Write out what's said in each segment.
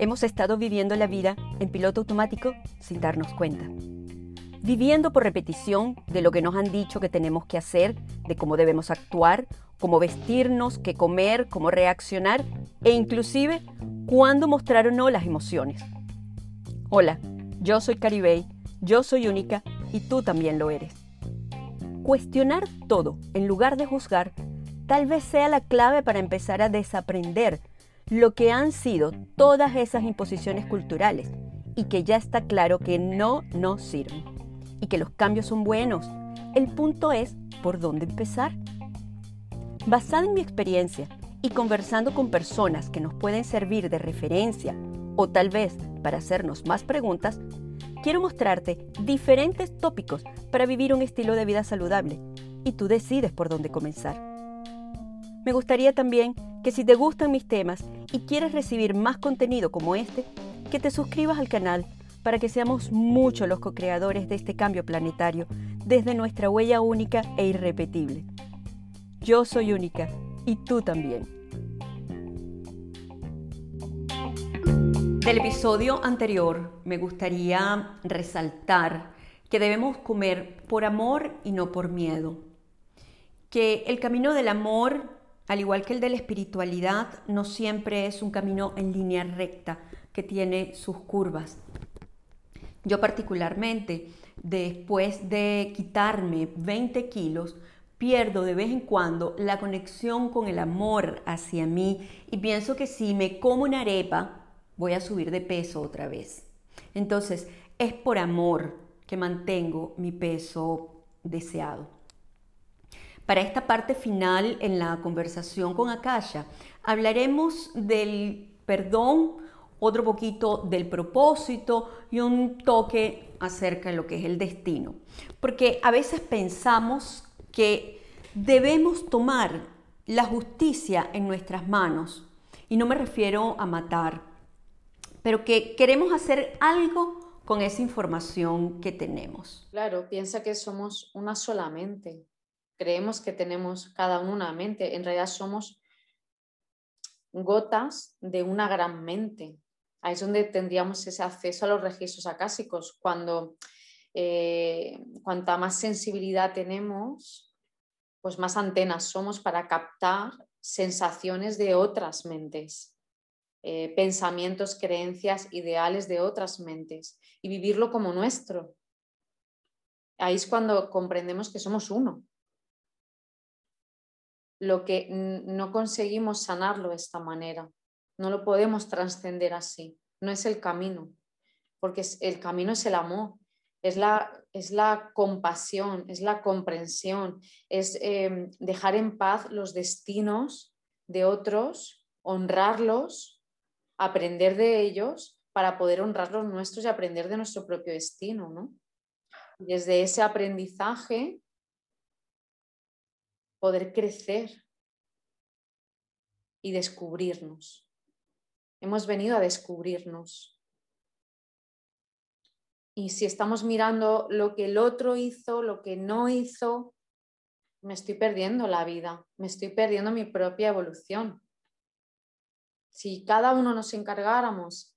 Hemos estado viviendo la vida en piloto automático sin darnos cuenta. Viviendo por repetición de lo que nos han dicho que tenemos que hacer, de cómo debemos actuar, cómo vestirnos, qué comer, cómo reaccionar e inclusive cuándo mostrar o no las emociones. Hola, yo soy Caribey, yo soy única y tú también lo eres. Cuestionar todo en lugar de juzgar tal vez sea la clave para empezar a desaprender lo que han sido todas esas imposiciones culturales y que ya está claro que no nos sirven y que los cambios son buenos. El punto es por dónde empezar. Basada en mi experiencia y conversando con personas que nos pueden servir de referencia o tal vez para hacernos más preguntas, quiero mostrarte diferentes tópicos para vivir un estilo de vida saludable y tú decides por dónde comenzar. Me gustaría también que si te gustan mis temas y quieres recibir más contenido como este, que te suscribas al canal para que seamos muchos los co-creadores de este cambio planetario desde nuestra huella única e irrepetible. Yo soy única y tú también. Del episodio anterior me gustaría resaltar que debemos comer por amor y no por miedo. Que el camino del amor al igual que el de la espiritualidad, no siempre es un camino en línea recta, que tiene sus curvas. Yo particularmente, después de quitarme 20 kilos, pierdo de vez en cuando la conexión con el amor hacia mí y pienso que si me como una arepa, voy a subir de peso otra vez. Entonces, es por amor que mantengo mi peso deseado. Para esta parte final en la conversación con Akasha, hablaremos del perdón, otro poquito del propósito y un toque acerca de lo que es el destino. Porque a veces pensamos que debemos tomar la justicia en nuestras manos, y no me refiero a matar, pero que queremos hacer algo con esa información que tenemos. Claro, piensa que somos una solamente creemos que tenemos cada uno una mente, en realidad somos gotas de una gran mente. Ahí es donde tendríamos ese acceso a los registros acásicos. Cuando eh, cuanta más sensibilidad tenemos, pues más antenas somos para captar sensaciones de otras mentes, eh, pensamientos, creencias, ideales de otras mentes y vivirlo como nuestro. Ahí es cuando comprendemos que somos uno lo que no conseguimos sanarlo de esta manera. No lo podemos trascender así. No es el camino, porque el camino es el amor, es la, es la compasión, es la comprensión, es em, dejar en paz los destinos de otros, honrarlos, aprender de ellos para poder honrar los nuestros y aprender de nuestro propio destino. ¿no? Desde ese aprendizaje poder crecer y descubrirnos. Hemos venido a descubrirnos. Y si estamos mirando lo que el otro hizo, lo que no hizo, me estoy perdiendo la vida, me estoy perdiendo mi propia evolución. Si cada uno nos encargáramos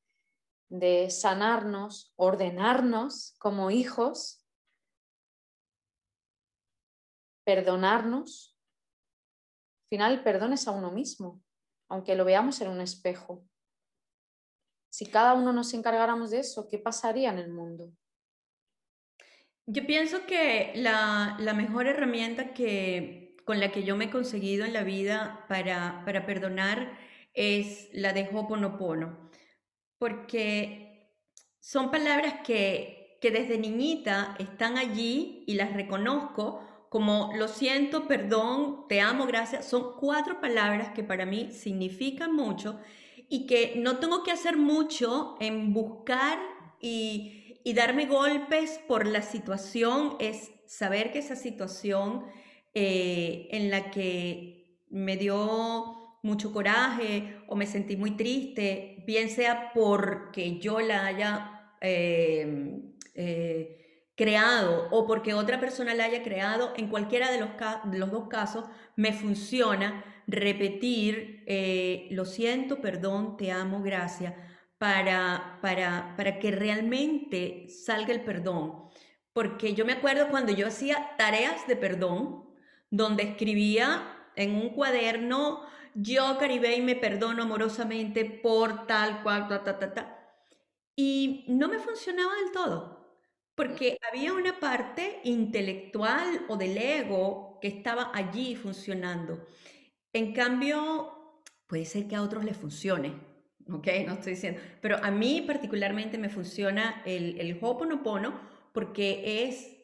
de sanarnos, ordenarnos como hijos, perdonarnos, final el perdón es a uno mismo, aunque lo veamos en un espejo. Si cada uno nos encargáramos de eso, ¿qué pasaría en el mundo? Yo pienso que la, mejor herramienta que, con la que yo me he conseguido en la vida para, para perdonar es la de Hoponopono, porque son palabras que, que desde niñita están allí y las reconozco como lo siento, perdón, te amo, gracias, son cuatro palabras que para mí significan mucho y que no tengo que hacer mucho en buscar y, darme golpes por la situación, es saber que esa situación eh, en la que me dio mucho coraje o me sentí muy triste, bien sea porque yo la haya... Eh, eh, creado o porque otra persona la haya creado, en cualquiera de los, los dos casos me funciona repetir, eh, lo siento, perdón, te amo, gracias, para, para, para que realmente salga el perdón. Porque yo me acuerdo cuando yo hacía tareas de perdón, donde escribía en un cuaderno, yo, Caribey, me perdono amorosamente por tal cual, ta, ta, ta, ta. Y no me funcionaba del todo, porque había una parte intelectual o del ego que estaba allí funcionando. En cambio, puede ser que a otros les funcione, ¿ok? No estoy diciendo, pero a mí particularmente me funciona el, el Ho'oponopono porque es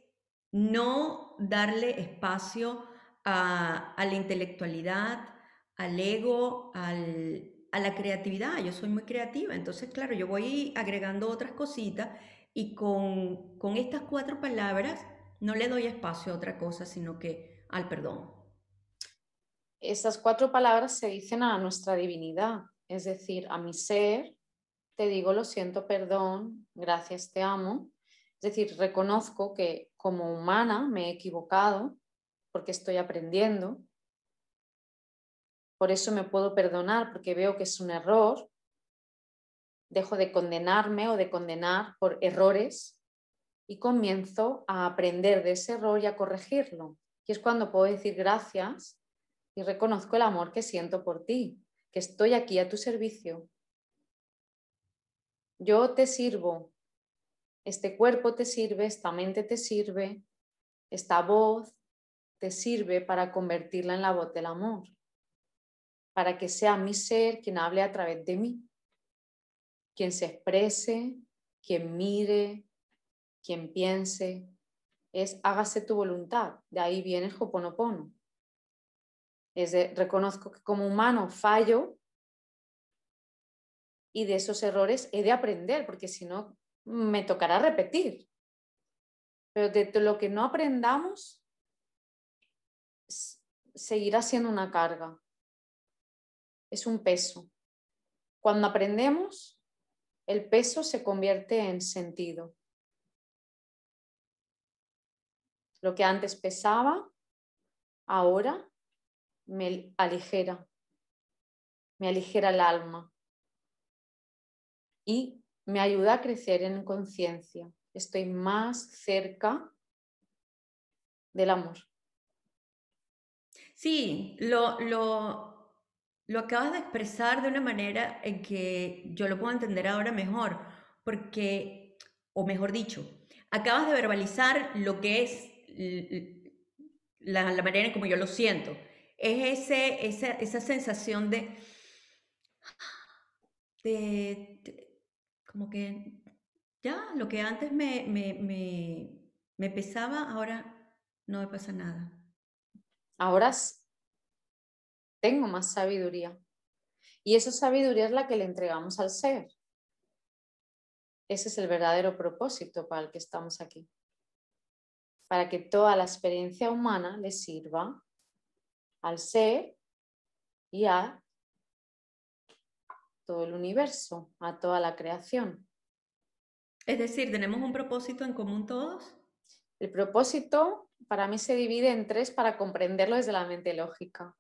no darle espacio a, a la intelectualidad, al ego, al, a la creatividad. Yo soy muy creativa, entonces, claro, yo voy agregando otras cositas y con, con estas cuatro palabras no le doy espacio a otra cosa, sino que al perdón. Estas cuatro palabras se dicen a nuestra divinidad, es decir, a mi ser, te digo lo siento, perdón, gracias, te amo. Es decir, reconozco que como humana me he equivocado porque estoy aprendiendo, por eso me puedo perdonar porque veo que es un error, dejo de condenarme o de condenar por errores y comienzo a aprender de ese error y a corregirlo. Y es cuando puedo decir gracias y reconozco el amor que siento por ti, que estoy aquí a tu servicio. Yo te sirvo, este cuerpo te sirve, esta mente te sirve, esta voz te sirve para convertirla en la voz del amor para que sea mi ser quien hable a través de mí, quien se exprese, quien mire, quien piense, es hágase tu voluntad. De ahí viene el Hoponopono. Es de, reconozco que como humano fallo y de esos errores he de aprender, porque si no me tocará repetir. Pero de lo que no aprendamos seguirá siendo una carga es un peso. Cuando aprendemos, el peso se convierte en sentido. Lo que antes pesaba, ahora me aligera, me aligera el alma y me ayuda a crecer en conciencia. Estoy más cerca del amor. Sí, lo, lo, lo acabas de expresar de una manera en que yo lo puedo entender ahora mejor, porque, o mejor dicho, acabas de verbalizar lo que es la, manera en como yo lo siento. Es ese, esa, sensación de, de, como que ya, lo que antes me, me pesaba, ahora no me pasa nada. Ahora tengo más sabiduría. Y esa sabiduría es la que le entregamos al ser. Ese es el verdadero propósito para el que estamos aquí. Para que toda la experiencia humana le sirva al ser y a todo el universo, a toda la creación. Es decir, ¿tenemos un propósito en común todos? El propósito para mí se divide en tres para comprenderlo desde la mente lógica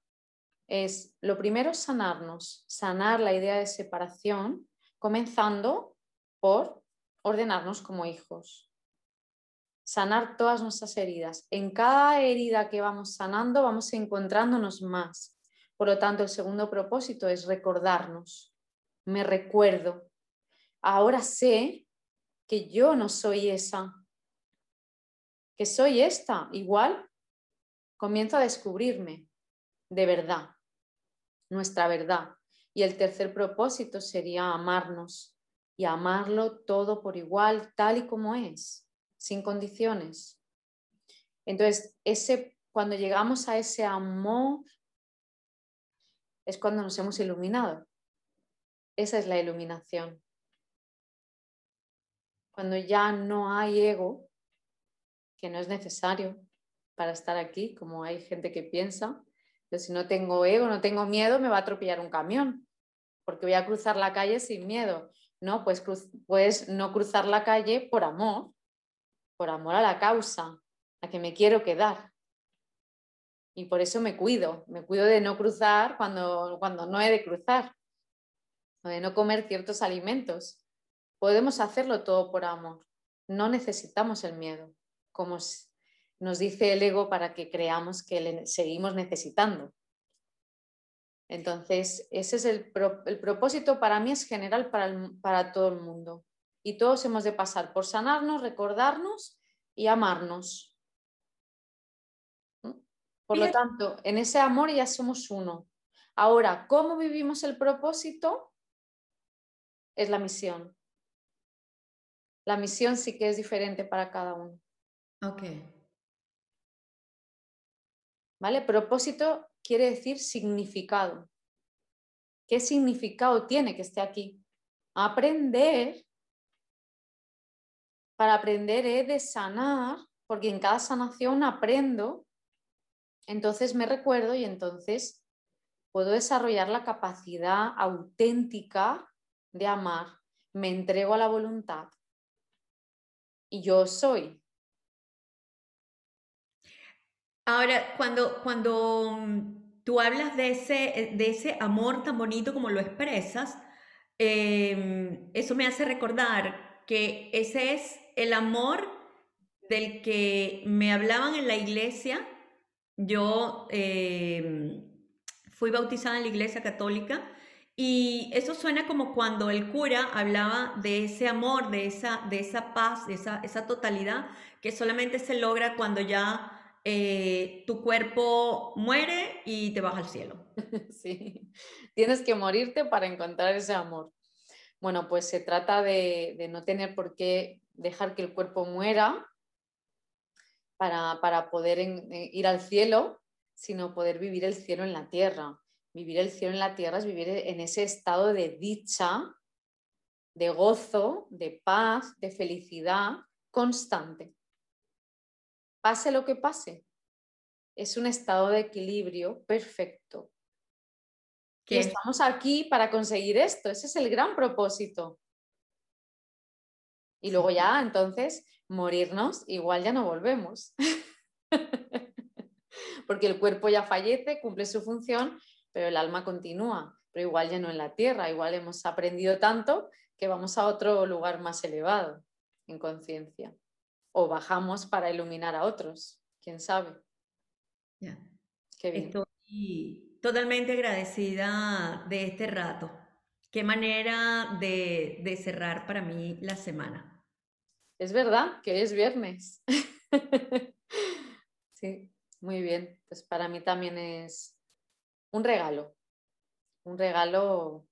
es lo primero sanarnos, sanar la idea de separación, comenzando por ordenarnos como hijos. Sanar todas nuestras heridas. En cada herida que vamos sanando vamos encontrándonos más. Por lo tanto, el segundo propósito es recordarnos. Me recuerdo. Ahora sé que yo no soy esa, que soy esta. Igual comienzo a descubrirme de verdad nuestra verdad. Y el tercer propósito sería amarnos y amarlo todo por igual, tal y como es, sin condiciones. Entonces, ese, cuando llegamos a ese amor, es cuando nos hemos iluminado. Esa es la iluminación. Cuando ya no hay ego, que no es necesario para estar aquí, como hay gente que piensa, si no tengo ego, no tengo miedo, me va a atropellar un camión, porque voy a cruzar la calle sin miedo. No, pues puedes no cruzar la calle por amor, por amor a la causa, a que me quiero quedar. Y por eso me cuido, me cuido de no cruzar cuando, cuando no he de cruzar. o de no comer ciertos alimentos. Podemos hacerlo todo por amor. No necesitamos el miedo, como nos dice el ego para que creamos que le seguimos necesitando. Entonces, ese es el, propósito para mí, es general para, para todo el mundo. Y todos hemos de pasar por sanarnos, recordarnos y amarnos. Por lo tanto, en ese amor ya somos uno. Ahora, ¿cómo vivimos el propósito? Es la misión. La misión sí que es diferente para cada uno. Ok. ¿Vale? Propósito quiere decir significado. ¿Qué significado tiene que esté aquí? Aprender. Para aprender he de sanar, porque en cada sanación aprendo, entonces me recuerdo y entonces puedo desarrollar la capacidad auténtica de amar. Me entrego a la voluntad. Y yo soy Ahora, cuando, cuando mm, tú hablas de ese, de ese amor tan bonito como lo expresas, em, eso me hace recordar que ese es el amor del que me hablaban en la iglesia. Yo em, fui bautizada en la iglesia católica y eso suena como cuando el cura hablaba de ese amor, de esa, de esa paz, de esa, esa totalidad que solamente se logra cuando ya eh, tu cuerpo muere y te vas al cielo. Sí, tienes que morirte para encontrar ese amor. Bueno, pues se trata de, no tener por qué dejar que el cuerpo muera para, poder ir al cielo, sino poder vivir el cielo en la tierra. Vivir el cielo en la tierra es vivir en ese estado de dicha, de gozo, de paz, de felicidad constante pase lo que pase. Es un estado de equilibrio perfecto. Que estamos aquí para conseguir esto. Ese es el gran propósito. Y luego ya, entonces, morirnos, igual ya no volvemos. Porque el cuerpo ya fallece, cumple su función, pero el alma continúa. Pero igual ya no en la tierra, igual hemos aprendido tanto que vamos a otro lugar más elevado en conciencia o bajamos para iluminar a otros, quién sabe. Estoy totalmente agradecida de este rato. Qué manera de, de cerrar para mí la semana. Es verdad que es viernes. sí, muy bien. Pues para mí también es un regalo, un regalo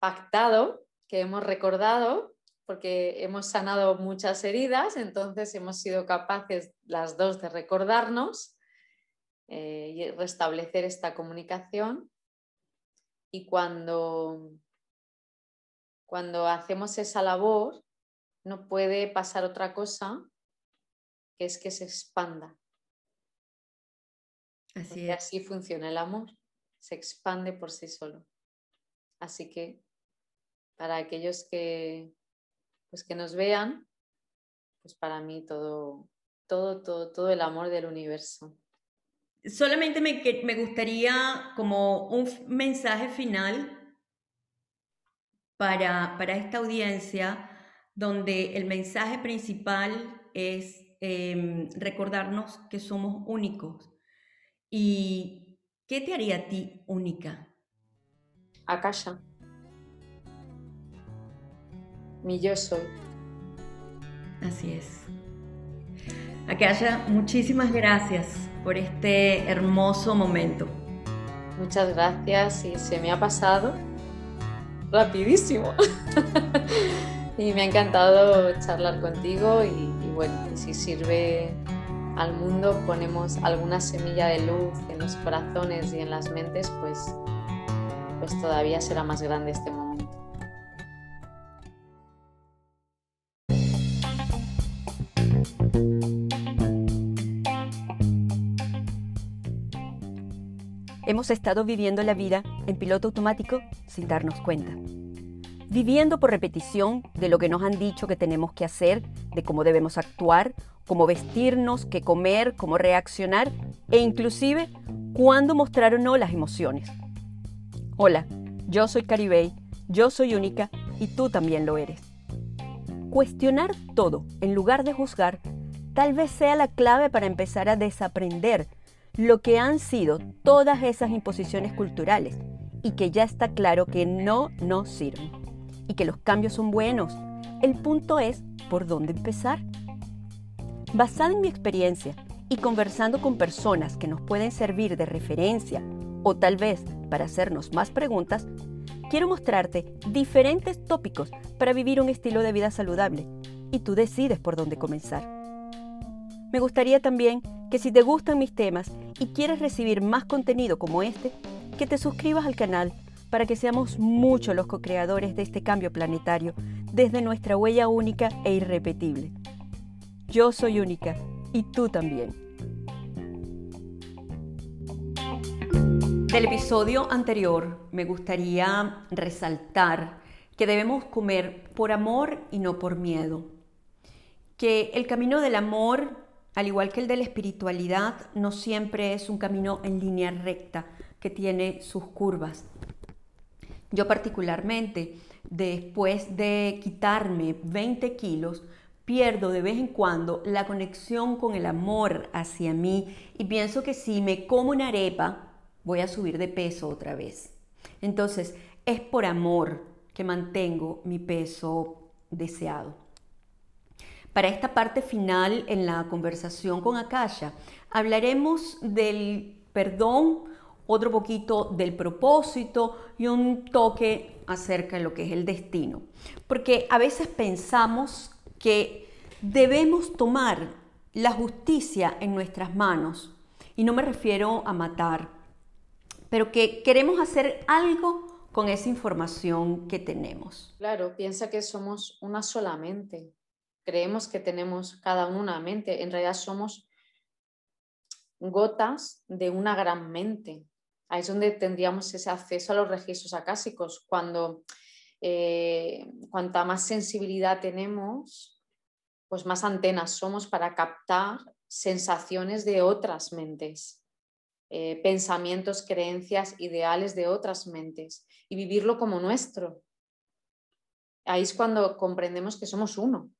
pactado que hemos recordado porque hemos sanado muchas heridas, entonces hemos sido capaces las dos de recordarnos eh, y restablecer esta comunicación. Y cuando, cuando hacemos esa labor, no puede pasar otra cosa que es que se expanda. Así, así funciona el amor, se expande por sí solo. Así que para aquellos que pues que nos vean, pues para mí todo, todo, todo, todo el amor del universo. Solamente me, me gustaría como un mensaje final para, para esta audiencia, donde el mensaje principal es em, recordarnos que somos únicos. ¿Y qué te haría a ti única? Akasha mi yo soy. Así es. Akasha, muchísimas gracias por este hermoso momento. Muchas gracias y se me ha pasado rapidísimo. y me ha encantado charlar contigo y, bueno, si sirve al mundo, ponemos alguna semilla de luz en los corazones y en las mentes, pues, pues todavía será más grande este momento. Hemos estado viviendo la vida en piloto automático sin darnos cuenta. Viviendo por repetición de lo que nos han dicho que tenemos que hacer, de cómo debemos actuar, cómo vestirnos, qué comer, cómo reaccionar e inclusive cuándo mostrar o no las emociones. Hola, yo soy Caribey Yo soy única y tú también lo eres. Cuestionar todo en lugar de juzgar tal vez sea la clave para empezar a desaprender lo que han sido todas esas imposiciones culturales y que ya está claro que no nos sirven y que los cambios son buenos. El punto es por dónde empezar. Basada en mi experiencia y conversando con personas que nos pueden servir de referencia o tal vez para hacernos más preguntas, quiero mostrarte diferentes tópicos para vivir un estilo de vida saludable y tú decides por dónde comenzar. Me gustaría también que si te gustan mis temas y quieres recibir más contenido como este, que te suscribas al canal para que seamos muchos los co-creadores de este cambio planetario desde nuestra huella única e irrepetible. Yo soy única y tú también. Del episodio anterior me gustaría resaltar que debemos comer por amor y no por miedo. Que el camino del amor al igual que el de la espiritualidad, no siempre es un camino en línea recta, que tiene sus curvas. Yo particularmente, después de quitarme 20 kilos, pierdo de vez en cuando la conexión con el amor hacia mí y pienso que si me como una arepa, voy a subir de peso otra vez. Entonces, es por amor que mantengo mi peso deseado. Para esta parte final en la conversación con Akasha, hablaremos del perdón, otro poquito del propósito y un toque acerca de lo que es el destino. Porque a veces pensamos que debemos tomar la justicia en nuestras manos, y no me refiero a matar, pero que queremos hacer algo con esa información que tenemos. Claro, piensa que somos una solamente creemos que tenemos cada uno una mente, en realidad somos gotas de una gran mente. Ahí es donde tendríamos ese acceso a los registros acásicos. Cuando eh, cuanta más sensibilidad tenemos, pues más antenas somos para captar sensaciones de otras mentes, eh, pensamientos, creencias, ideales de otras mentes y vivirlo como nuestro. Ahí es cuando comprendemos que somos uno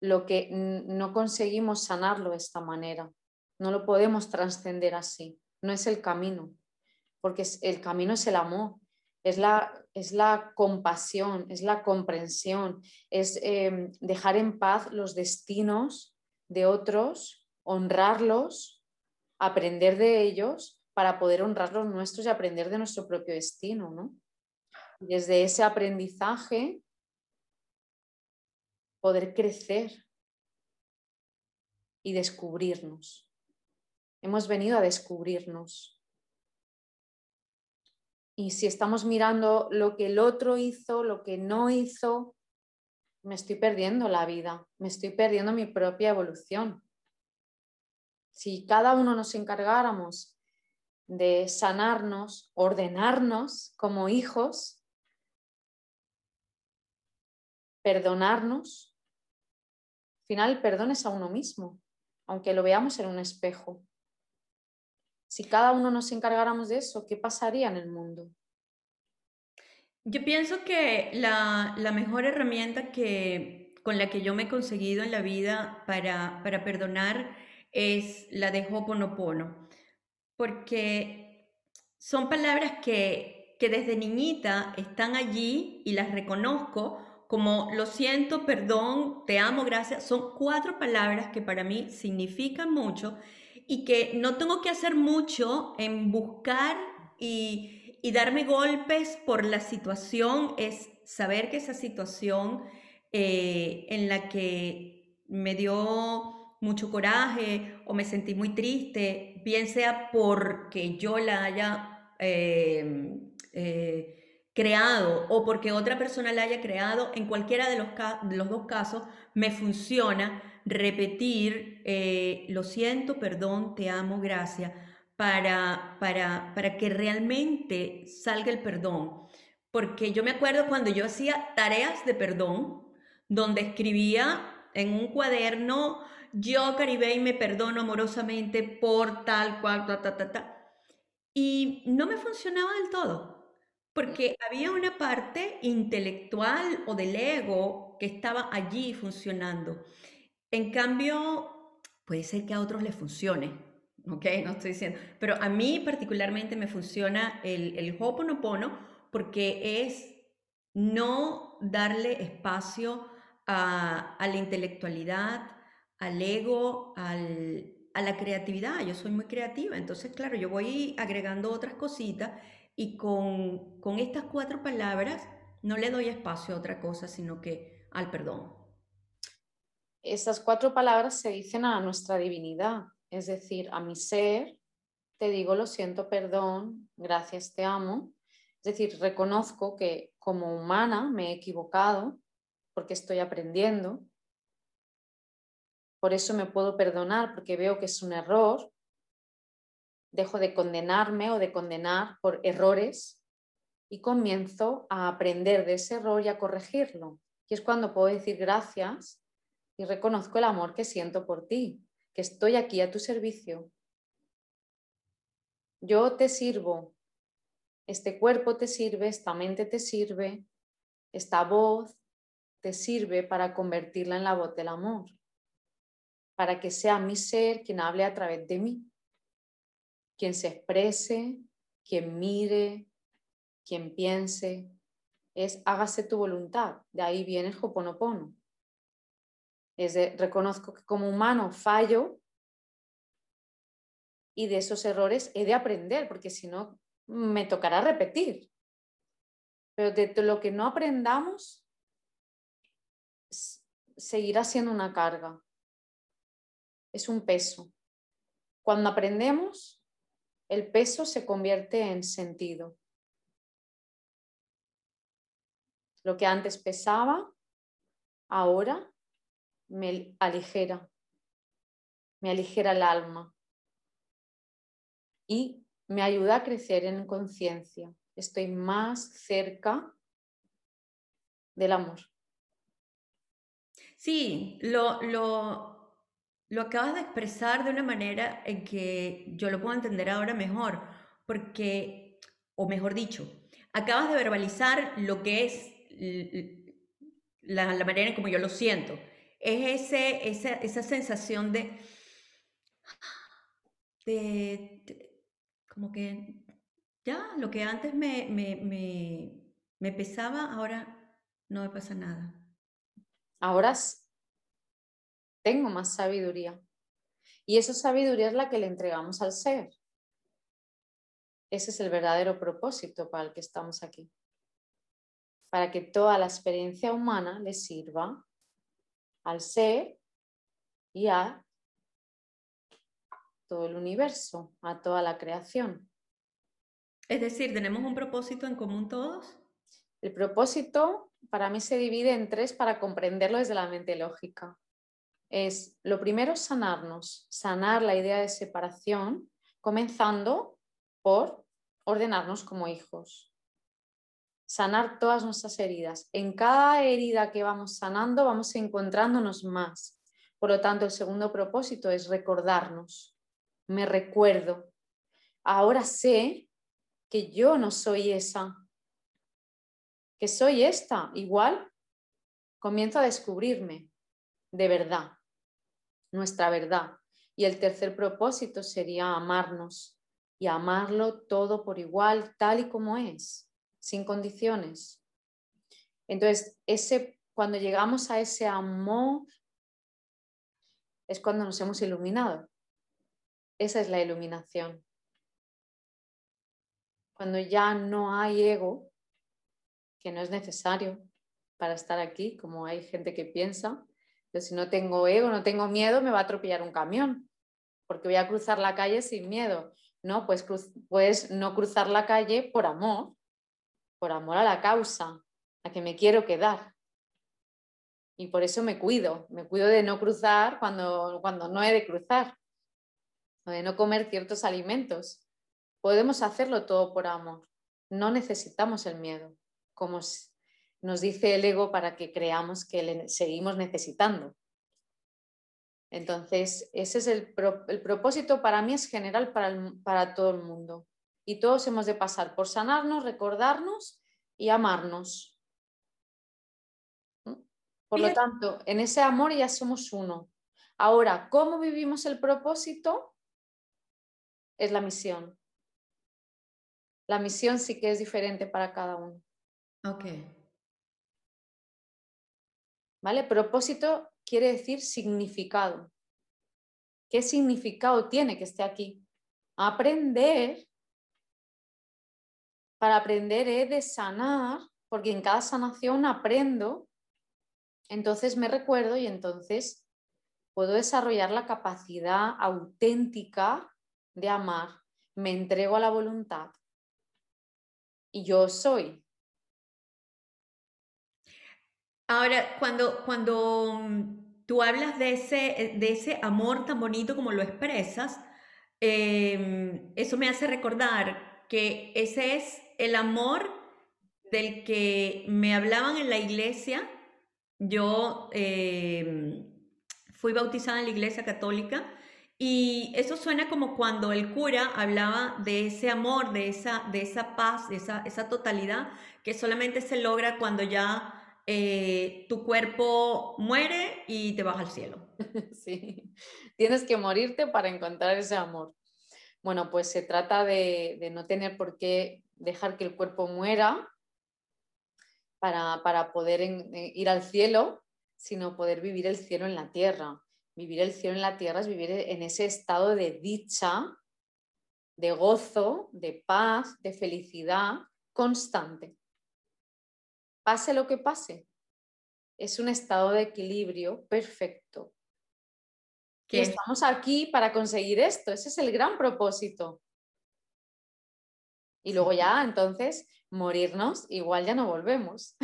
lo que no conseguimos sanarlo de esta manera. No lo podemos trascender así. No es el camino, porque el camino es el amor, es la, es la compasión, es la comprensión, es em, dejar en paz los destinos de otros, honrarlos, aprender de ellos para poder honrar los nuestros y aprender de nuestro propio destino. ¿no? Desde ese aprendizaje poder crecer y descubrirnos. Hemos venido a descubrirnos. Y si estamos mirando lo que el otro hizo, lo que no hizo, me estoy perdiendo la vida, me estoy perdiendo mi propia evolución. Si cada uno nos encargáramos de sanarnos, ordenarnos como hijos, perdonarnos, final perdón es a uno mismo, aunque lo veamos en un espejo. Si cada uno nos encargáramos de eso, ¿qué pasaría en el mundo? Yo pienso que la, mejor herramienta que, con la que yo me he conseguido en la vida para, para perdonar es la de Hoponopono, porque son palabras que, que desde niñita están allí y las reconozco como lo siento, perdón, te amo, gracias, son cuatro palabras que para mí significan mucho y que no tengo que hacer mucho en buscar y, darme golpes por la situación, es saber que esa situación eh, en la que me dio mucho coraje o me sentí muy triste, bien sea porque yo la haya... Eh, eh, creado o porque otra persona la haya creado, en cualquiera de los, los dos casos me funciona repetir, eh, lo siento, perdón, te amo, gracias, para, para, para que realmente salga el perdón. Porque yo me acuerdo cuando yo hacía tareas de perdón, donde escribía en un cuaderno, yo, Caribey, me perdono amorosamente por tal cual, ta, ta, ta, ta. Y no me funcionaba del todo porque había una parte intelectual o del ego que estaba allí funcionando. En cambio, puede ser que a otros les funcione, ¿ok? No estoy diciendo, pero a mí particularmente me funciona el, el Ho'oponopono porque es no darle espacio a, a la intelectualidad, al ego, al, a la creatividad. Yo soy muy creativa, entonces, claro, yo voy agregando otras cositas y con, con estas cuatro palabras no le doy espacio a otra cosa, sino que al perdón. Estas cuatro palabras se dicen a nuestra divinidad, es decir, a mi ser, te digo lo siento, perdón, gracias, te amo. Es decir, reconozco que como humana me he equivocado porque estoy aprendiendo. Por eso me puedo perdonar porque veo que es un error dejo de condenarme o de condenar por errores y comienzo a aprender de ese error y a corregirlo. Y es cuando puedo decir gracias y reconozco el amor que siento por ti, que estoy aquí a tu servicio. Yo te sirvo, este cuerpo te sirve, esta mente te sirve, esta voz te sirve para convertirla en la voz del amor, para que sea mi ser quien hable a través de mí quien se exprese, quien mire, quien piense, es hágase tu voluntad. De ahí viene el Hoponopono. Es reconozco que como humano fallo y de esos errores he de aprender, porque si no me tocará repetir. Pero de lo que no aprendamos seguirá siendo una carga. Es un peso. Cuando aprendemos, el peso se convierte en sentido. Lo que antes pesaba, ahora me aligera, me aligera el alma y me ayuda a crecer en conciencia. Estoy más cerca del amor. Sí, lo, lo, lo acabas de expresar de una manera en que yo lo puedo entender ahora mejor, porque, o mejor dicho, acabas de verbalizar lo que es la, manera en como yo lo siento. Es ese, esa, sensación de, de, como que ya, lo que antes me, me pesaba, ahora no me pasa nada. Ahora tengo más sabiduría. Y esa sabiduría es la que le entregamos al ser. Ese es el verdadero propósito para el que estamos aquí. Para que toda la experiencia humana le sirva al ser y a todo el universo, a toda la creación. Es decir, ¿tenemos un propósito en común todos? El propósito para mí se divide en tres para comprenderlo desde la mente lógica es lo primero sanarnos, sanar la idea de separación, comenzando por ordenarnos como hijos. Sanar todas nuestras heridas. En cada herida que vamos sanando vamos encontrándonos más. Por lo tanto, el segundo propósito es recordarnos. Me recuerdo. Ahora sé que yo no soy esa, que soy esta. Igual comienzo a descubrirme de verdad nuestra verdad. Y el tercer propósito sería amarnos y amarlo todo por igual, tal y como es, sin condiciones. Entonces, ese, cuando llegamos a ese amor, es cuando nos hemos iluminado. Esa es la iluminación. Cuando ya no hay ego, que no es necesario para estar aquí, como hay gente que piensa, si no tengo ego, no tengo miedo, me va a atropellar un camión, porque voy a cruzar la calle sin miedo. No, pues puedes no cruzar la calle por amor, por amor a la causa, a que me quiero quedar. Y por eso me cuido, me cuido de no cruzar cuando, cuando no he de cruzar, o de no comer ciertos alimentos. Podemos hacerlo todo por amor. No necesitamos el miedo, como nos dice el ego para que creamos que le seguimos necesitando. Entonces, ese es el, propósito para mí es general para, para todo el mundo. y todos hemos de pasar por sanarnos, recordarnos y amarnos. Por lo tanto, en ese amor ya somos uno. Ahora, ¿cómo vivimos el propósito? Es la misión. La misión sí que es diferente para cada uno. Ok. ¿Vale? Propósito quiere decir significado. ¿Qué significado tiene que esté aquí? Aprender. Para aprender he de sanar, porque en cada sanación aprendo, entonces me recuerdo y entonces puedo desarrollar la capacidad auténtica de amar. Me entrego a la voluntad. Y yo soy. Ahora, cuando, cuando mm, tú hablas de ese, de ese amor tan bonito como lo expresas, em, eso me hace recordar que ese es el amor del que me hablaban en la iglesia. Yo em, fui bautizada en la iglesia católica y eso suena como cuando el cura hablaba de ese amor, de esa, de esa paz, de esa, esa totalidad que solamente se logra cuando ya eh, tu cuerpo muere y te vas al cielo. Sí, tienes que morirte para encontrar ese amor. Bueno, pues se trata de, no tener por qué dejar que el cuerpo muera para, poder ir al cielo, sino poder vivir el cielo en la tierra. Vivir el cielo en la tierra es vivir en ese estado de dicha, de gozo, de paz, de felicidad constante pase lo que pase. Es un estado de equilibrio perfecto. Estamos aquí para conseguir esto. Ese es el gran propósito. Y luego ya, entonces, morirnos, igual ya no volvemos.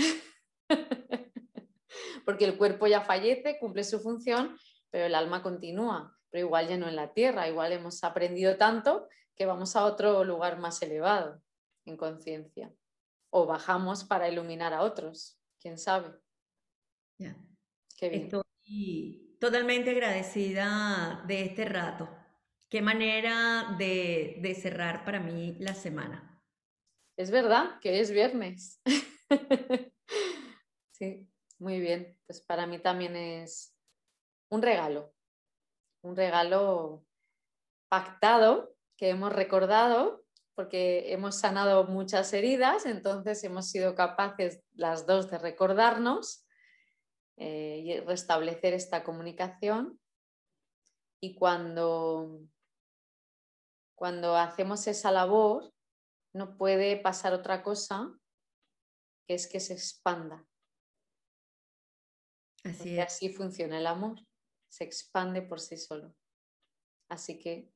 Porque el cuerpo ya fallece, cumple su función, pero el alma continúa. Pero igual ya no en la tierra, igual hemos aprendido tanto que vamos a otro lugar más elevado en conciencia o bajamos para iluminar a otros, quién sabe. Estoy totalmente agradecida de este rato. Qué manera de, de cerrar para mí la semana. Es verdad que es viernes. sí, muy bien. Pues para mí también es un regalo, un regalo pactado que hemos recordado porque hemos sanado muchas heridas, entonces hemos sido capaces las dos de recordarnos eh, y restablecer esta comunicación. Y cuando, cuando hacemos esa labor, no puede pasar otra cosa que es que se expanda. Así, así funciona el amor, se expande por sí solo. Así que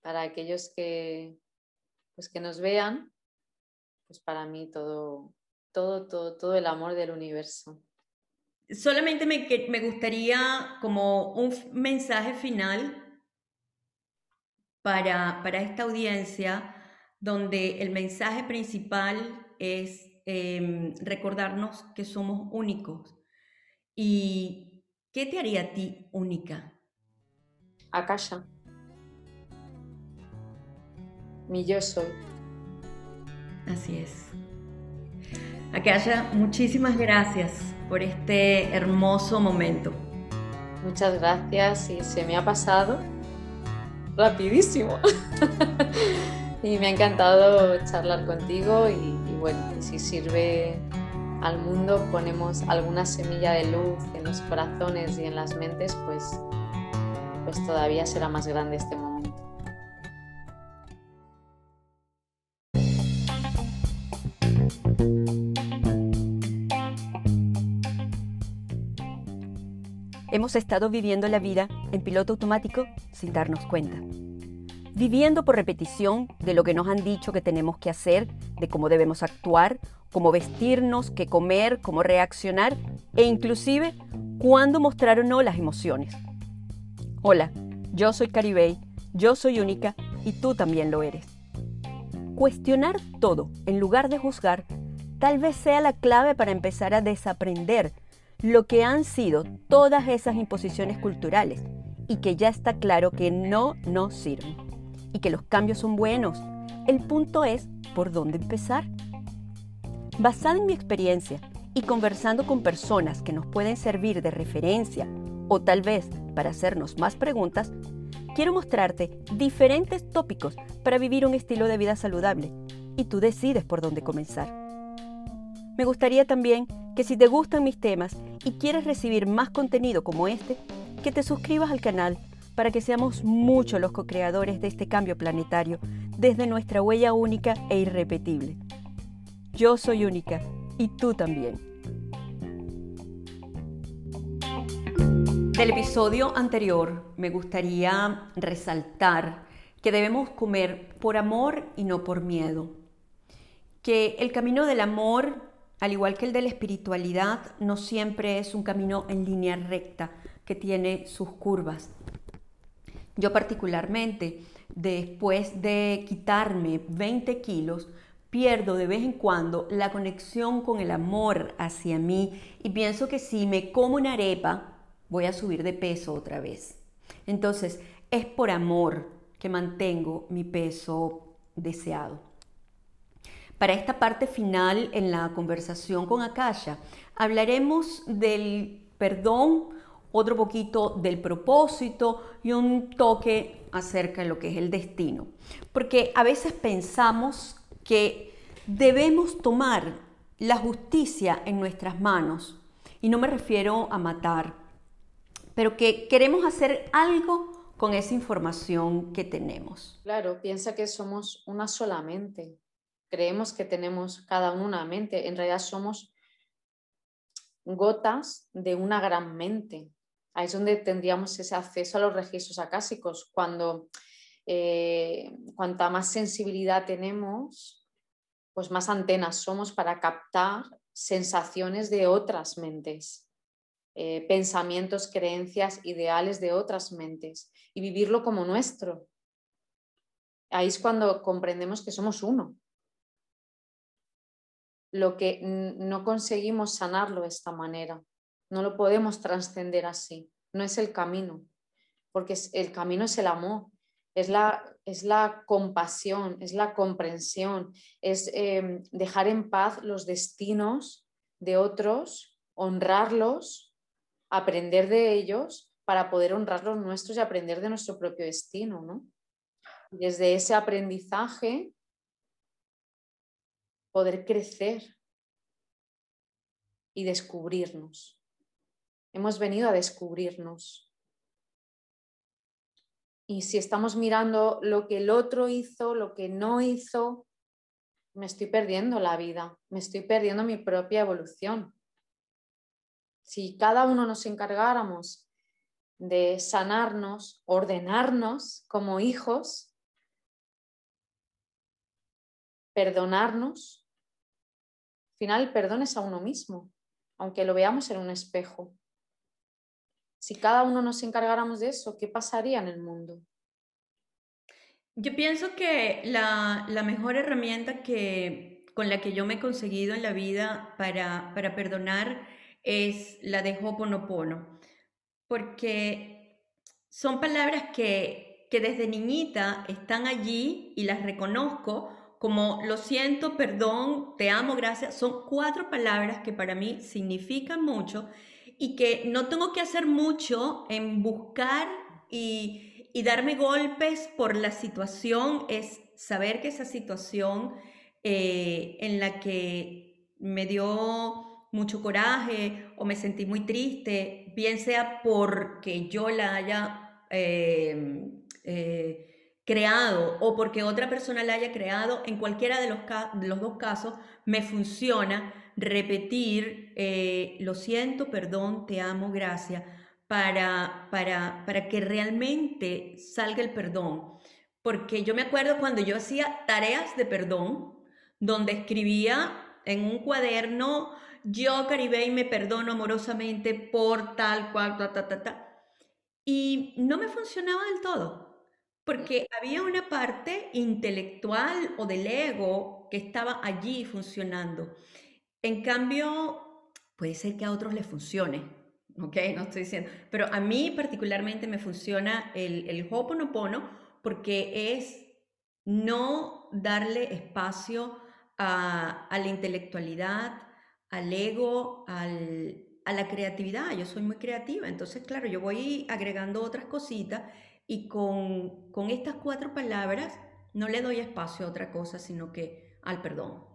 para aquellos que pues que nos vean, pues para mí todo, todo, todo, todo el amor del universo. Solamente me, me gustaría como un mensaje final para, para esta audiencia, donde el mensaje principal es em, recordarnos que somos únicos. ¿Y qué te haría a ti única? Akasha mi yo soy. Así es. Akasha, muchísimas gracias por este hermoso momento. Muchas gracias y se me ha pasado rapidísimo. y me ha encantado charlar contigo y, bueno, si sirve al mundo, ponemos alguna semilla de luz en los corazones y en las mentes, pues, pues todavía será más grande este momento. Hemos estado viviendo la vida en piloto automático sin darnos cuenta. Viviendo por repetición de lo que nos han dicho que tenemos que hacer, de cómo debemos actuar, cómo vestirnos, qué comer, cómo reaccionar e inclusive cuándo mostrar o no las emociones. Hola, yo soy Caribey, yo soy única y tú también lo eres. Cuestionar todo en lugar de juzgar tal vez sea la clave para empezar a desaprender lo que han sido todas esas imposiciones culturales y que ya está claro que no nos sirven y que los cambios son buenos, El punto es por dónde empezar. Basada en mi experiencia y conversando con personas que nos pueden servir de referencia o tal vez para hacernos más preguntas, quiero mostrarte diferentes tópicos para vivir un estilo de vida saludable y tú decides por dónde comenzar. Me gustaría también que si te gustan mis temas y quieres recibir más contenido como este, que te suscribas al canal para que seamos muchos los co-creadores de este cambio planetario desde nuestra huella única e irrepetible. Yo soy única y tú también. Del episodio anterior me gustaría resaltar que debemos comer por amor y no por miedo. Que el camino del amor, al igual que el de la espiritualidad, no siempre es un camino en línea recta, que tiene sus curvas. Yo particularmente, después de quitarme 20 kilos, pierdo de vez en cuando la conexión con el amor hacia mí y pienso que si me como una arepa voy a subir de peso otra vez. Entonces, es por amor que mantengo mi peso deseado. Para esta parte final en la conversación con Akasha, hablaremos del perdón, otro poquito del propósito y un toque acerca de lo que es el destino. Porque a veces pensamos que debemos tomar la justicia en nuestras manos. Y no me refiero a matar, pero que queremos hacer algo con esa información que tenemos. Claro, piensa que somos una sola mente. Creemos que tenemos cada uno una mente. En realidad somos gotas de una gran mente. Ahí es donde tendríamos ese acceso a los registros acásicos. Cuando eh, cuanta más sensibilidad tenemos, pues más antenas somos para captar sensaciones de otras mentes, eh, pensamientos, creencias, ideales de otras mentes y vivirlo como nuestro. Ahí es cuando comprendemos que somos uno. Lo que no conseguimos sanarlo de esta manera, no lo podemos trascender así, no es el camino, porque el camino es el amor, es la, es la compasión, es la comprensión, es em, dejar en paz los destinos de otros, honrarlos, aprender de ellos para poder honrar los nuestros y aprender de nuestro propio destino, ¿no? Desde ese aprendizaje poder crecer y descubrirnos. Hemos venido a descubrirnos. Y si estamos mirando lo que el otro hizo, lo que no hizo, me estoy perdiendo la vida, me estoy perdiendo mi propia evolución. Si cada uno nos encargáramos de sanarnos, ordenarnos como hijos, perdonarnos, al final perdones a uno mismo, aunque lo veamos en un espejo. Si cada uno nos encargáramos de eso, ¿qué pasaría en el mundo? Yo pienso que la, mejor herramienta que, con la que yo me he conseguido en la vida para, para perdonar es la de Hoponopono, porque son palabras que, que desde niñita están allí y las reconozco como lo siento, perdón, te amo, gracias. Son cuatro palabras que para mí significan mucho y que no tengo que hacer mucho en buscar y, darme golpes por la situación, es saber que esa situación eh, en la que me dio mucho coraje o me sentí muy triste, bien sea porque yo la haya eh, eh, creado o porque otra persona la haya creado, en cualquiera de los, los dos casos me funciona repetir, eh, lo siento, perdón, te amo, gracias, para, para, para que realmente salga el perdón. Porque yo me acuerdo cuando yo hacía tareas de perdón, donde escribía en un cuaderno, yo, Caribey, me perdono amorosamente por tal cual, ta, ta, ta, ta. Y no me funcionaba del todo, porque había una parte intelectual o del ego que estaba allí funcionando. En cambio, puede ser que a otros les funcione, ¿ok? No estoy diciendo, pero a mí particularmente me funciona el, el Hoponopono porque es no, darle espacio a, la intelectualidad, al ego, a la creatividad. Yo soy muy creativa, entonces, claro, yo voy agregando otras cositas y con, con estas cuatro palabras no le doy espacio a otra cosa, sino que al perdón.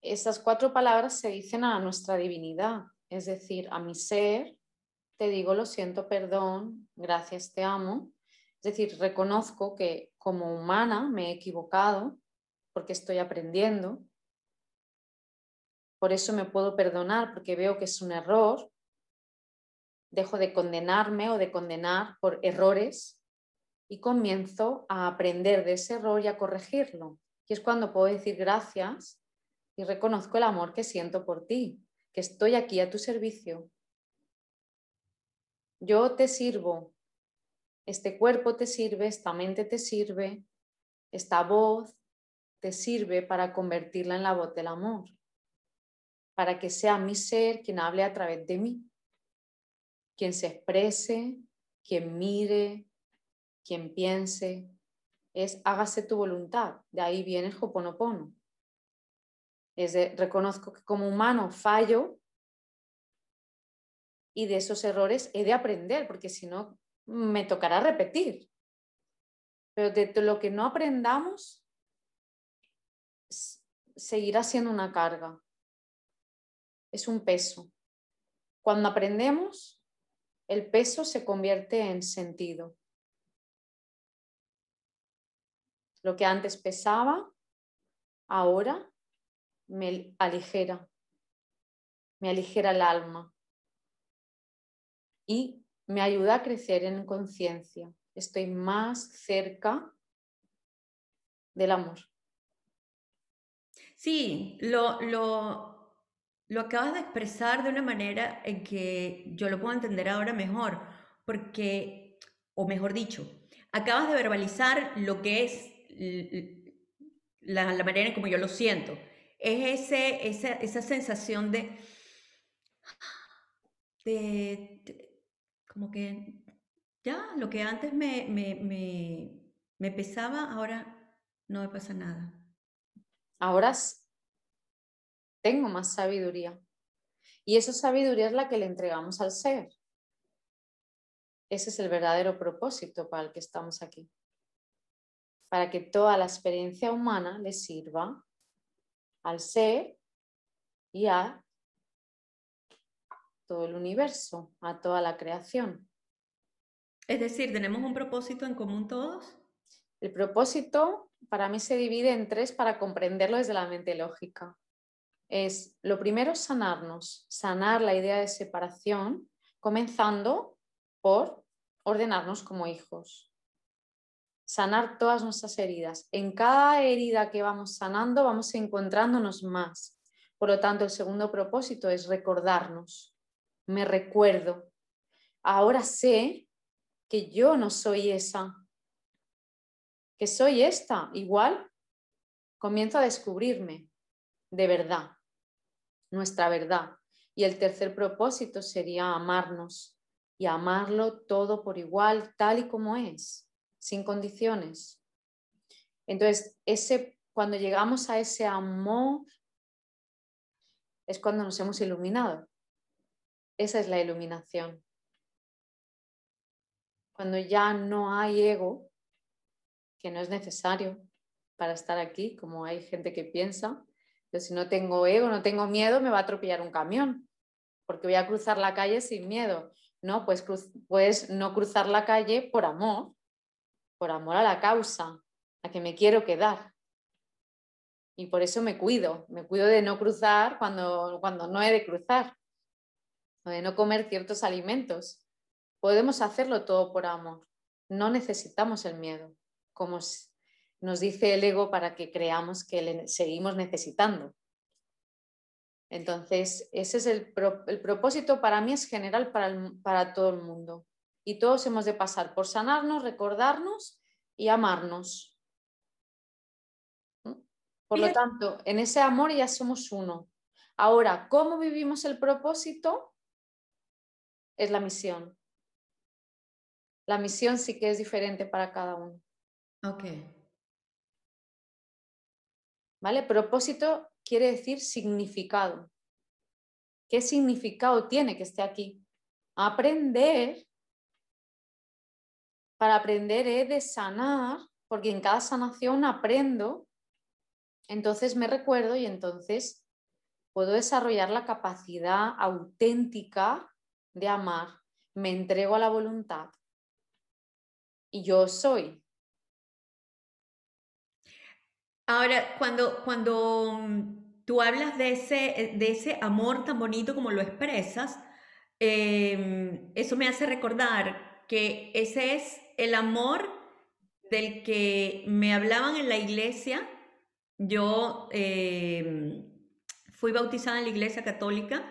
Estas cuatro palabras se dicen a nuestra divinidad, es decir, a mi ser, te digo lo siento, perdón, gracias, te amo. Es decir, reconozco que como humana me he equivocado porque estoy aprendiendo. Por eso me puedo perdonar porque veo que es un error. Dejo de condenarme o de condenar por errores y comienzo a aprender de ese error y a corregirlo. Y es cuando puedo decir gracias y reconozco el amor que siento por ti, que estoy aquí a tu servicio. Yo te sirvo, este cuerpo te sirve, esta mente te sirve, esta voz te sirve para convertirla en la voz del amor, para que sea mi ser quien hable a través de mí, quien se exprese, quien mire, quien piense, es hágase tu voluntad, de ahí viene el Hoponopono. Es de, reconozco que como humano fallo, y de esos errores he de aprender, porque si no, me tocará repetir. Pero de lo que no aprendamos, seguirá siendo una carga. Es un peso. Cuando aprendemos, el peso se convierte en sentido. Lo que antes pesaba, ahora me aligera, me aligera el alma y me ayuda a crecer en conciencia. Estoy más cerca del amor. Sí, lo, lo, lo acabas de expresar de una manera en que yo lo puedo entender ahora mejor, porque, o mejor dicho, acabas de verbalizar lo que es la, manera en como yo lo siento. Es ese, esa, esa sensación de, de como que ya lo que antes me, me, pesaba, ahora no me pasa nada. Ahora tengo más sabiduría. Y esa sabiduría es la que le entregamos al ser. Ese es el verdadero propósito para el que estamos aquí. Para que toda la experiencia humana le sirva al ser y a todo el universo, a toda la creación. Es decir, ¿tenemos un propósito en común todos? El propósito para mí se divide en tres para comprenderlo desde la mente lógica. Es lo primero sanarnos, sanar la idea de separación, comenzando por ordenarnos como hijos. Sanar todas nuestras heridas. En cada herida que vamos sanando vamos encontrándonos más. Por lo tanto, el segundo propósito es recordarnos, me recuerdo. Ahora sé que yo no soy esa, que soy esta. Igual comienzo a descubrirme de verdad, nuestra verdad. Y el tercer propósito sería amarnos y amarlo todo por igual, tal y como es, sin condiciones. Entonces, ese, cuando llegamos a ese amor, es cuando nos hemos iluminado. Esa es la iluminación. Cuando ya no hay ego, que no es necesario para estar aquí, como hay gente que piensa, si no tengo ego, no tengo miedo, me va a atropellar un camión, porque voy a cruzar la calle sin miedo. No, pues puedes no cruzar la calle por amor, por amor a la causa, a que me quiero quedar. Y por eso me cuido, me cuido de no cruzar cuando, cuando no he de cruzar de no comer ciertos alimentos. Podemos hacerlo todo por amor. No necesitamos el miedo, como nos dice el ego para que creamos que le seguimos necesitando. Entonces, ese es el, propósito para mí es general para, para todo el mundo. Y todos hemos de pasar por sanarnos, recordarnos y amarnos. Por lo tanto, en ese amor ya somos uno. Ahora, ¿cómo vivimos el propósito? es la misión. La misión sí que es diferente para cada uno. Ok. ¿Vale? Propósito quiere decir significado. ¿Qué significado tiene que esté aquí? Aprender. Para aprender he de sanar, porque en cada sanación aprendo, entonces me recuerdo y entonces puedo desarrollar la capacidad auténtica de amar. Me entrego a la voluntad. Y yo soy. Ahora, cuando, cuando mm, tú hablas de ese, de ese amor tan bonito como lo expresas, em, eso me hace recordar que ese es el amor del que me hablaban en la iglesia. Yo em, fui bautizada en la iglesia católica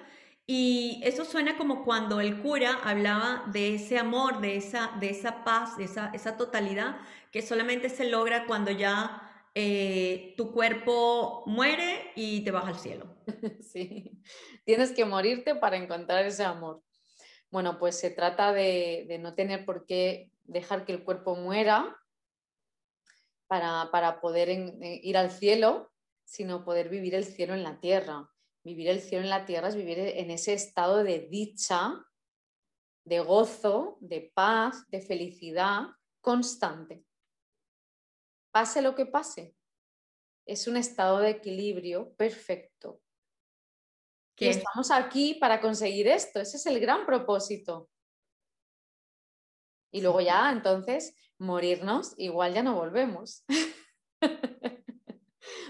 y eso suena como cuando el cura hablaba de ese amor, de esa, de esa paz, de esa, esa totalidad que solamente se logra cuando ya eh, tu cuerpo muere y te vas al cielo. Sí, tienes que morirte para encontrar ese amor. Bueno, pues se trata de, no tener por qué dejar que el cuerpo muera para, para poder ir al cielo, sino poder vivir el cielo en la tierra. Vivir el cielo en la tierra es vivir en ese estado de dicha, de gozo, de paz, de felicidad constante. Pase lo que pase, es un estado de equilibrio perfecto. Estamos aquí para conseguir esto, ese es el gran propósito. Y luego ya, entonces, morirnos, igual ya no volvemos.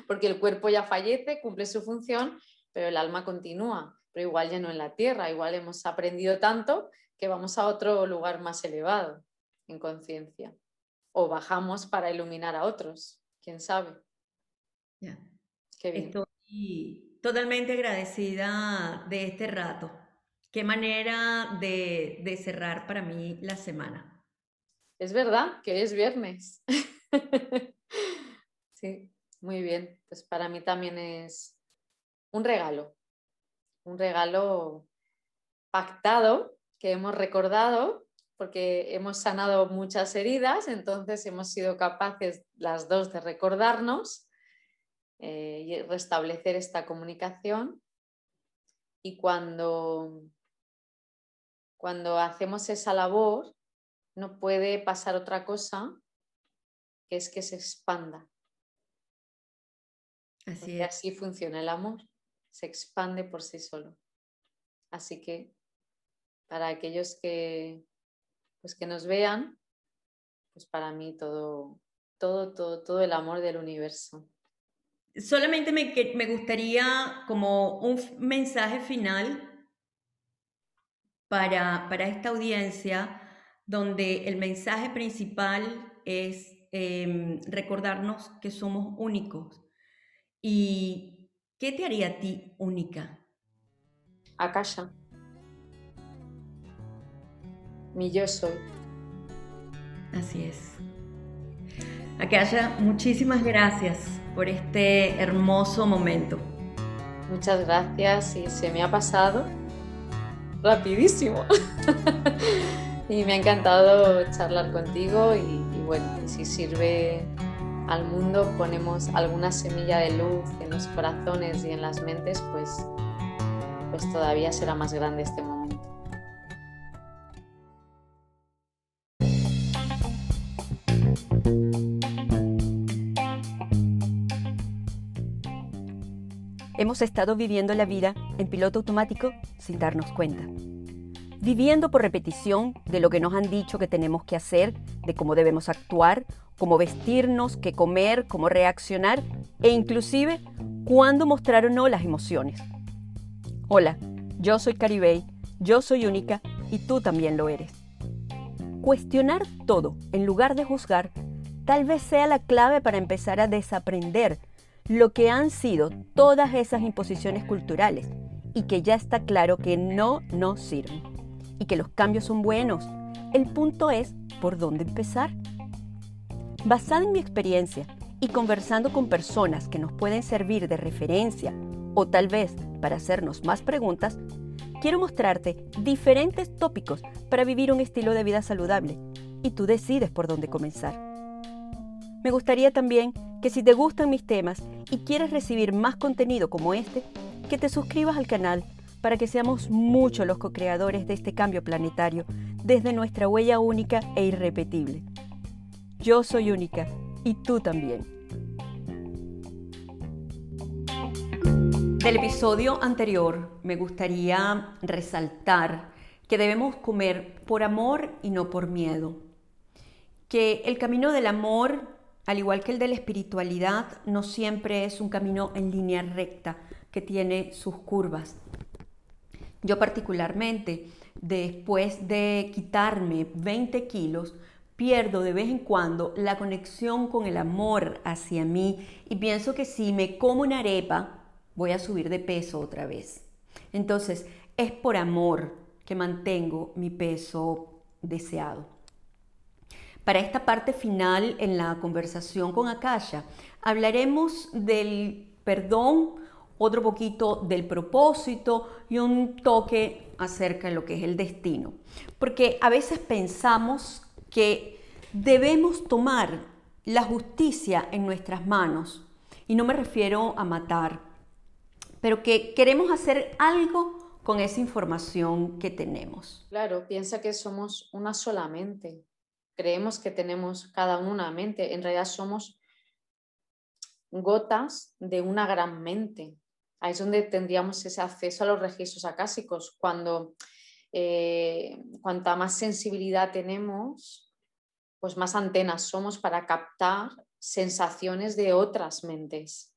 porque el cuerpo ya fallece, cumple su función, pero el alma continúa, pero igual ya no en la tierra, igual hemos aprendido tanto que vamos a otro lugar más elevado en conciencia, o bajamos para iluminar a otros, quién sabe. Estoy totalmente agradecida de este rato. Qué manera de, de cerrar para mí la semana. Es verdad que es viernes. sí. Muy bien, pues para mí también es un regalo, un regalo pactado que hemos recordado porque hemos sanado muchas heridas, entonces hemos sido capaces las dos de recordarnos eh, y restablecer esta comunicación. Y cuando, cuando hacemos esa labor, no puede pasar otra cosa que es que se expanda Así, así funciona el amor, se expande por sí solo. Así que para aquellos que, pues que nos vean, pues para mí todo, todo, todo, todo el amor del universo. Solamente me, me gustaría como un mensaje final para, para esta audiencia, donde el mensaje principal es em, recordarnos que somos únicos, ¿Y qué te haría a ti única? Akasha. Mi yo soy. Así es. Muchísimas gracias por este hermoso momento. Muchas gracias y se me ha pasado rapidísimo. y me ha encantado charlar contigo y, y bueno, si sirve al mundo ponemos alguna semilla de luz en los corazones y en las mentes, pues, pues todavía será más grande este momento. Hemos estado viviendo la vida en piloto automático sin darnos cuenta viviendo por repetición de lo que nos han dicho que tenemos que hacer, de cómo debemos actuar, cómo vestirnos, qué comer, cómo reaccionar e inclusive cuándo mostrar o no las emociones. Hola, yo soy Caribey, yo soy única y tú también lo eres. Cuestionar todo en lugar de juzgar tal vez sea la clave para empezar a desaprender lo que han sido todas esas imposiciones culturales y que ya está claro que no nos sirven y que los cambios son buenos. El punto es por dónde empezar. Basada en mi experiencia y conversando con personas que nos pueden servir de referencia o tal vez para hacernos más preguntas, quiero mostrarte diferentes tópicos para vivir un estilo de vida saludable y tú decides por dónde comenzar. Me gustaría también que si te gustan mis temas y quieres recibir más contenido como este, que te suscribas al canal para que seamos muchos los co-creadores de este cambio planetario desde nuestra huella única e irrepetible. Yo soy única y tú también. Del episodio anterior me gustaría resaltar que debemos comer por amor y no por miedo. Que el camino del amor, al igual que el de la espiritualidad, no siempre es un camino en línea recta, que tiene sus curvas. Yo particularmente, después de quitarme 20 kilos, pierdo de vez en cuando la conexión con el amor hacia mí y pienso que si me como una arepa voy a subir de peso otra vez. Entonces, es por amor que mantengo mi peso deseado. Para esta parte final en la conversación con Akasha, hablaremos del perdón otro poquito del propósito y un toque acerca de lo que es el destino. Porque a veces pensamos que debemos tomar la justicia en nuestras manos, y no me refiero a matar, pero que queremos hacer algo con esa información que tenemos. Claro, piensa que somos una sola mente. Creemos que tenemos cada uno una mente. En realidad somos gotas de una gran mente. Ahí es donde tendríamos ese acceso a los registros acásicos. Cuando eh, cuanta más sensibilidad tenemos, pues más antenas somos para captar sensaciones de otras mentes,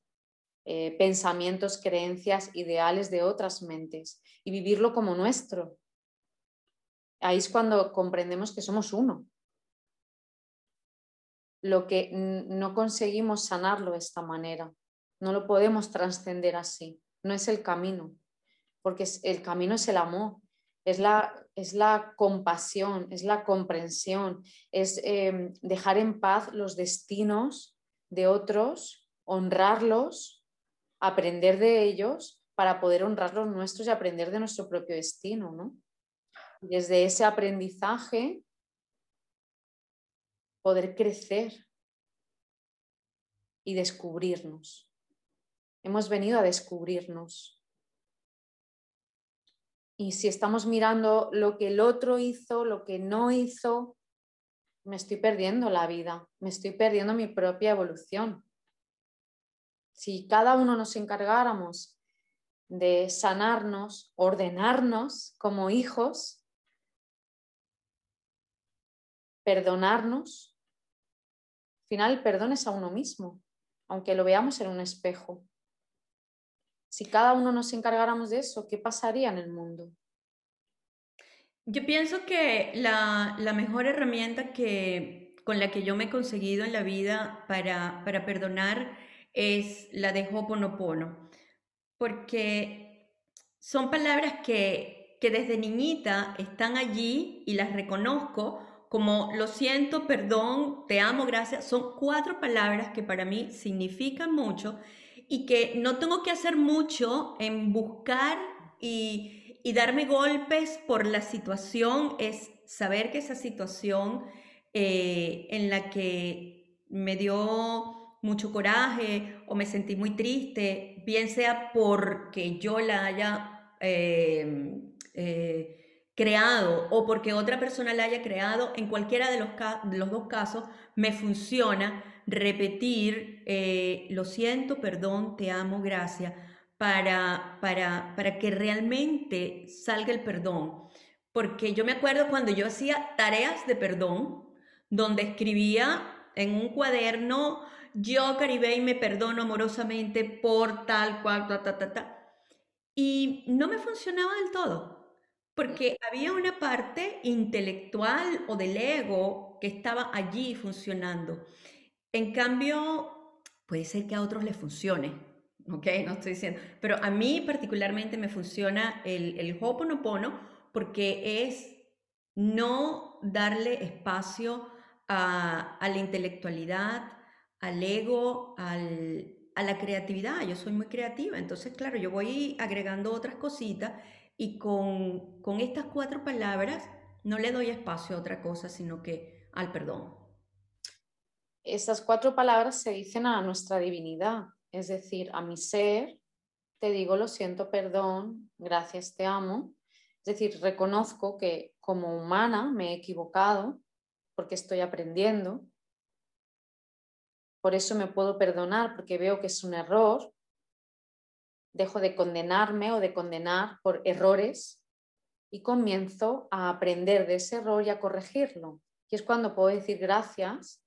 eh, pensamientos, creencias, ideales de otras mentes y vivirlo como nuestro. Ahí es cuando comprendemos que somos uno. Lo que no conseguimos sanarlo de esta manera. No lo podemos trascender así. No es el camino, porque el camino es el amor, es la, es la compasión, es la comprensión, es em, dejar en paz los destinos de otros, honrarlos, aprender de ellos para poder honrar los nuestros y aprender de nuestro propio destino. ¿no? Desde ese aprendizaje, poder crecer y descubrirnos. Hemos venido a descubrirnos. Y si estamos mirando lo que el otro hizo, lo que no hizo, me estoy perdiendo la vida, me estoy perdiendo mi propia evolución. Si cada uno nos encargáramos de sanarnos, ordenarnos como hijos, perdonarnos, al final perdones a uno mismo, aunque lo veamos en un espejo. Si cada uno nos encargáramos de eso, ¿qué pasaría en el mundo? Yo pienso que la, mejor herramienta que, con la que yo me he conseguido en la vida para, perdonar es la de Hoponopono, porque son palabras que, que desde niñita están allí y las reconozco como lo siento, perdón, te amo, gracias. Son cuatro palabras que para mí significan mucho y que no tengo que hacer mucho en buscar y, darme golpes por la situación, es saber que esa situación eh, en la que me dio mucho coraje o me sentí muy triste, bien sea porque yo la haya eh, eh, creado o porque otra persona la haya creado, en cualquiera de los, los dos casos me funciona repetir, eh, lo siento, perdón, te amo, gracias, para, para, para que realmente salga el perdón. Porque yo me acuerdo cuando yo hacía tareas de perdón, donde escribía en un cuaderno, yo, Caribey, me perdono amorosamente por tal cual, ta, ta, ta, ta. Y no me funcionaba del todo, porque había una parte intelectual o del ego que estaba allí funcionando. En cambio, puede ser que a otros les funcione, ¿ok? No estoy diciendo, pero a mí particularmente me funciona el, el Ho'oponopono porque es no darle espacio a, la intelectualidad, al ego, a la creatividad. Yo soy muy creativa, entonces, claro, yo voy agregando otras cositas y con, con estas cuatro palabras no le doy espacio a otra cosa, sino que al perdón estas cuatro palabras se dicen a nuestra divinidad. es decir, a mi ser, te digo lo siento, perdón, gracias, te amo. Es decir, reconozco que como humana me he equivocado porque estoy aprendiendo. Por eso me puedo perdonar porque veo que es un error. Dejo de condenarme o de condenar por errores y comienzo a aprender de ese error y a corregirlo. Y es cuando puedo decir gracias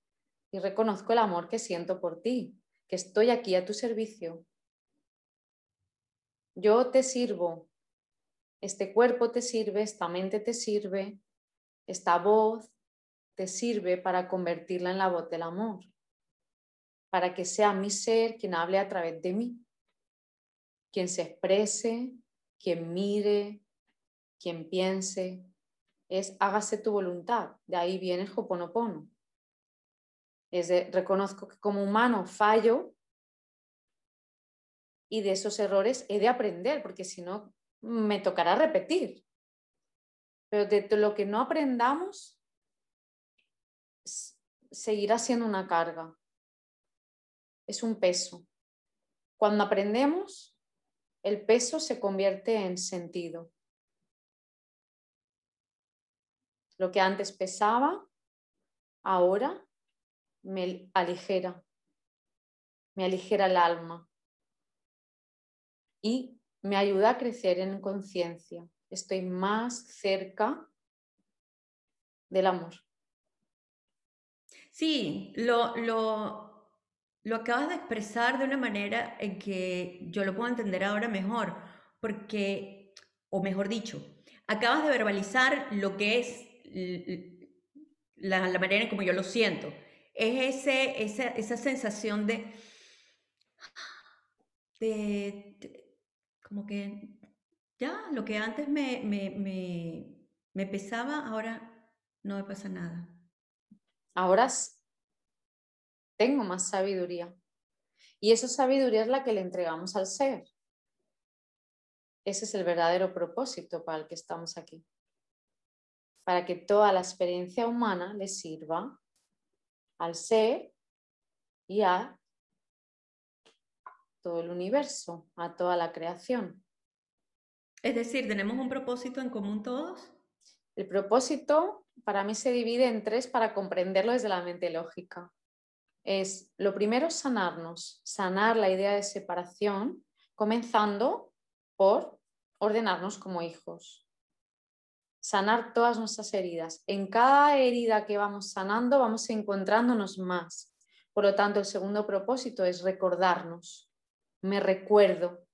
y reconozco el amor que siento por ti, que estoy aquí a tu servicio. Yo te sirvo, este cuerpo te sirve, esta mente te sirve, esta voz te sirve para convertirla en la voz del amor, para que sea mi ser quien hable a través de mí, quien se exprese, quien mire, quien piense, es hágase tu voluntad. De ahí viene el Hoponopono. Es reconozco que como humano fallo y de esos errores he de aprender, porque si no me tocará repetir. Pero de lo que no aprendamos, seguirá siendo una carga. Es un peso. Cuando aprendemos, el peso se convierte en sentido. Lo que antes pesaba, ahora me aligera, me aligera el alma y me ayuda a crecer en conciencia. Estoy más cerca del amor. Sí, lo, lo, lo acabas de expresar de una manera en que yo lo puedo entender ahora mejor, porque, o mejor dicho, acabas de verbalizar lo que es la, manera en como yo lo siento. Es ese, esa, sensación de, de, como que ya, lo que antes me, me, pesaba, ahora no me pasa nada. Ahora tengo más sabiduría. Y esa sabiduría es la que le entregamos al ser. Ese es el verdadero propósito para el que estamos aquí para que toda la experiencia humana le sirva al ser y a todo el universo, a toda la creación. Es decir, ¿tenemos un propósito en común todos? El propósito para mí se divide en tres para comprenderlo desde la mente lógica. Es lo primero sanarnos, sanar la idea de separación, comenzando por ordenarnos como hijos sanar todas nuestras heridas. En cada herida que vamos sanando vamos encontrándonos más. Por lo tanto, el segundo propósito es recordarnos. Me recuerdo.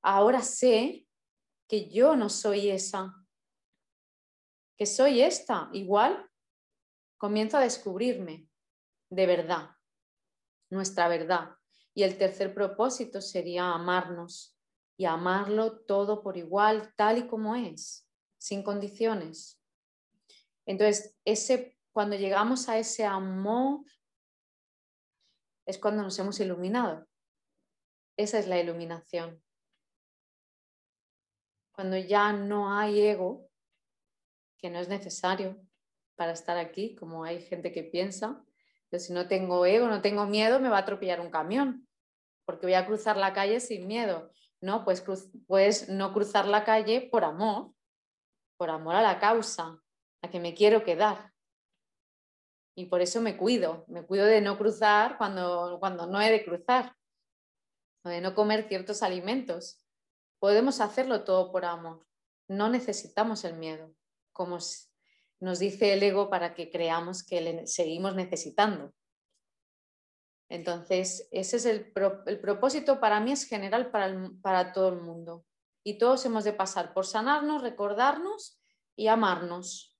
Ahora sé que yo no soy esa, que soy esta. Igual comienzo a descubrirme de verdad, nuestra verdad. Y el tercer propósito sería amarnos y amarlo todo por igual, tal y como es sin condiciones. Entonces, ese, cuando llegamos a ese amor, es cuando nos hemos iluminado. Esa es la iluminación. Cuando ya no hay ego, que no es necesario para estar aquí, como hay gente que piensa, si no tengo ego, no tengo miedo, me va a atropellar un camión, porque voy a cruzar la calle sin miedo. No, pues puedes no cruzar la calle por amor, por amor a la causa, a que me quiero quedar. Y por eso me cuido, me cuido de no cruzar cuando, cuando no he de cruzar, o de no comer ciertos alimentos. Podemos hacerlo todo por amor, no necesitamos el miedo, como nos dice el ego para que creamos que le seguimos necesitando. Entonces, ese es el, el propósito para mí es general para, para todo el mundo y todos hemos de pasar por sanarnos, recordarnos y amarnos.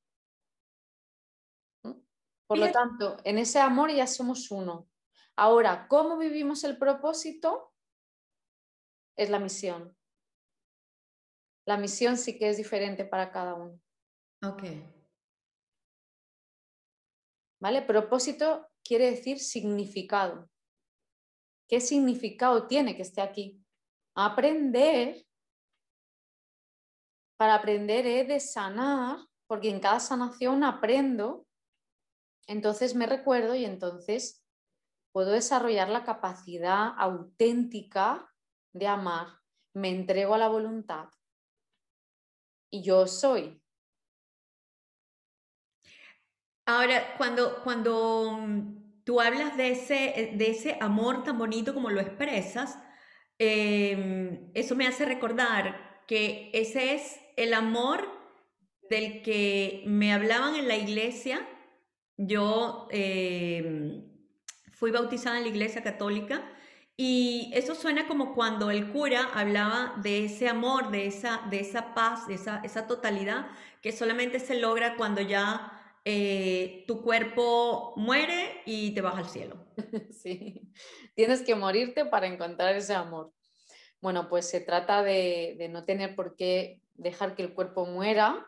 Por lo tanto, en ese amor ya somos uno. Ahora, ¿cómo vivimos el propósito? Es la misión. La misión sí que es diferente para cada uno. Ok. ¿Vale? Propósito quiere decir significado. ¿Qué significado tiene que esté aquí? Aprender para aprender he de sanar, porque en cada sanación aprendo, entonces me recuerdo y entonces puedo desarrollar la capacidad auténtica de amar, me entrego a la voluntad y yo soy. Ahora, cuando, cuando mm, tú hablas de ese, de ese amor tan bonito como lo expresas, em, eso me hace recordar que ese es el amor del que me hablaban en la iglesia. Yo em, fui bautizada en la iglesia católica y eso suena como cuando el cura hablaba de ese amor, de esa, de esa paz, de esa, esa totalidad que solamente se logra cuando ya eh, tu cuerpo muere y te vas al cielo. Sí, tienes que morirte para encontrar ese amor. Bueno, pues se trata de, no tener por qué dejar que el cuerpo muera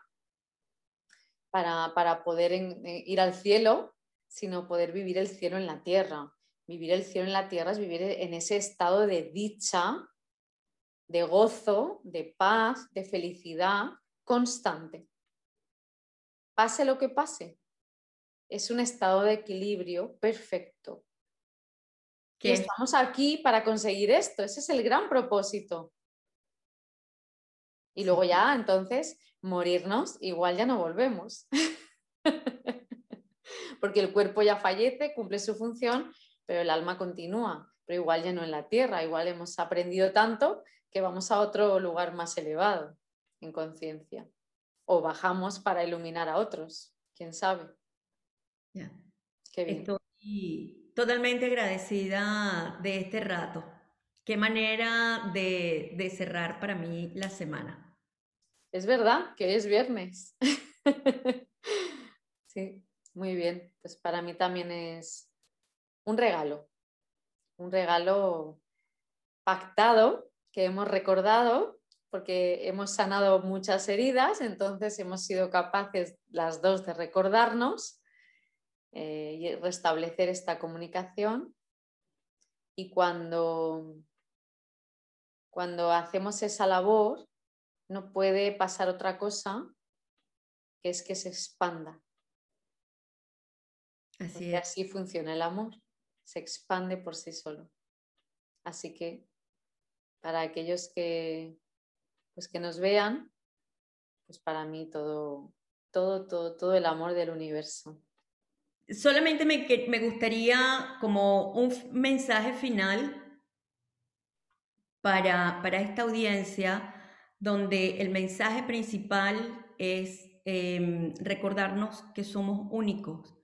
para, poder ir al cielo, sino poder vivir el cielo en la tierra. Vivir el cielo en la tierra es vivir en ese estado de dicha, de gozo, de paz, de felicidad constante pase lo que pase. Es un estado de equilibrio perfecto. Estamos aquí para conseguir esto. Ese es el gran propósito. Y luego ya, entonces, morirnos, igual ya no volvemos. Porque el cuerpo ya fallece, cumple su función, pero el alma continúa. Pero igual ya no en la tierra, igual hemos aprendido tanto que vamos a otro lugar más elevado en conciencia o bajamos para iluminar a otros, quién sabe. Estoy totalmente agradecida de este rato. Qué manera de, de cerrar para mí la semana. Es verdad que es viernes. sí, muy bien. Pues para mí también es un regalo, un regalo pactado que hemos recordado porque hemos sanado muchas heridas, entonces hemos sido capaces las dos de recordarnos eh, y restablecer esta comunicación. Y cuando, cuando hacemos esa labor, no puede pasar otra cosa que es que se expanda. Así, así funciona el amor, se expande por sí solo. Así que para aquellos que pues que nos vean, pues para mí todo, todo, todo, todo el amor del universo. Solamente me, me gustaría como un mensaje final para, para esta audiencia, donde el mensaje principal es em, recordarnos que somos únicos.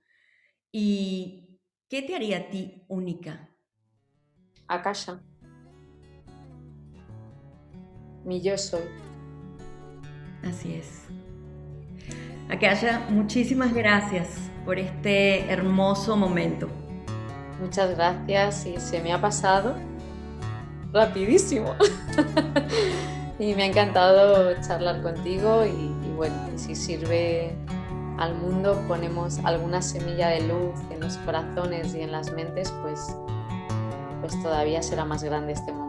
¿Y qué te haría a ti única? Akasha mi yo soy. Así es. Akasha, muchísimas gracias por este hermoso momento. Muchas gracias y se me ha pasado rapidísimo. y me ha encantado charlar contigo y, bueno, si sirve al mundo, ponemos alguna semilla de luz en los corazones y en las mentes, pues, pues todavía será más grande este mundo.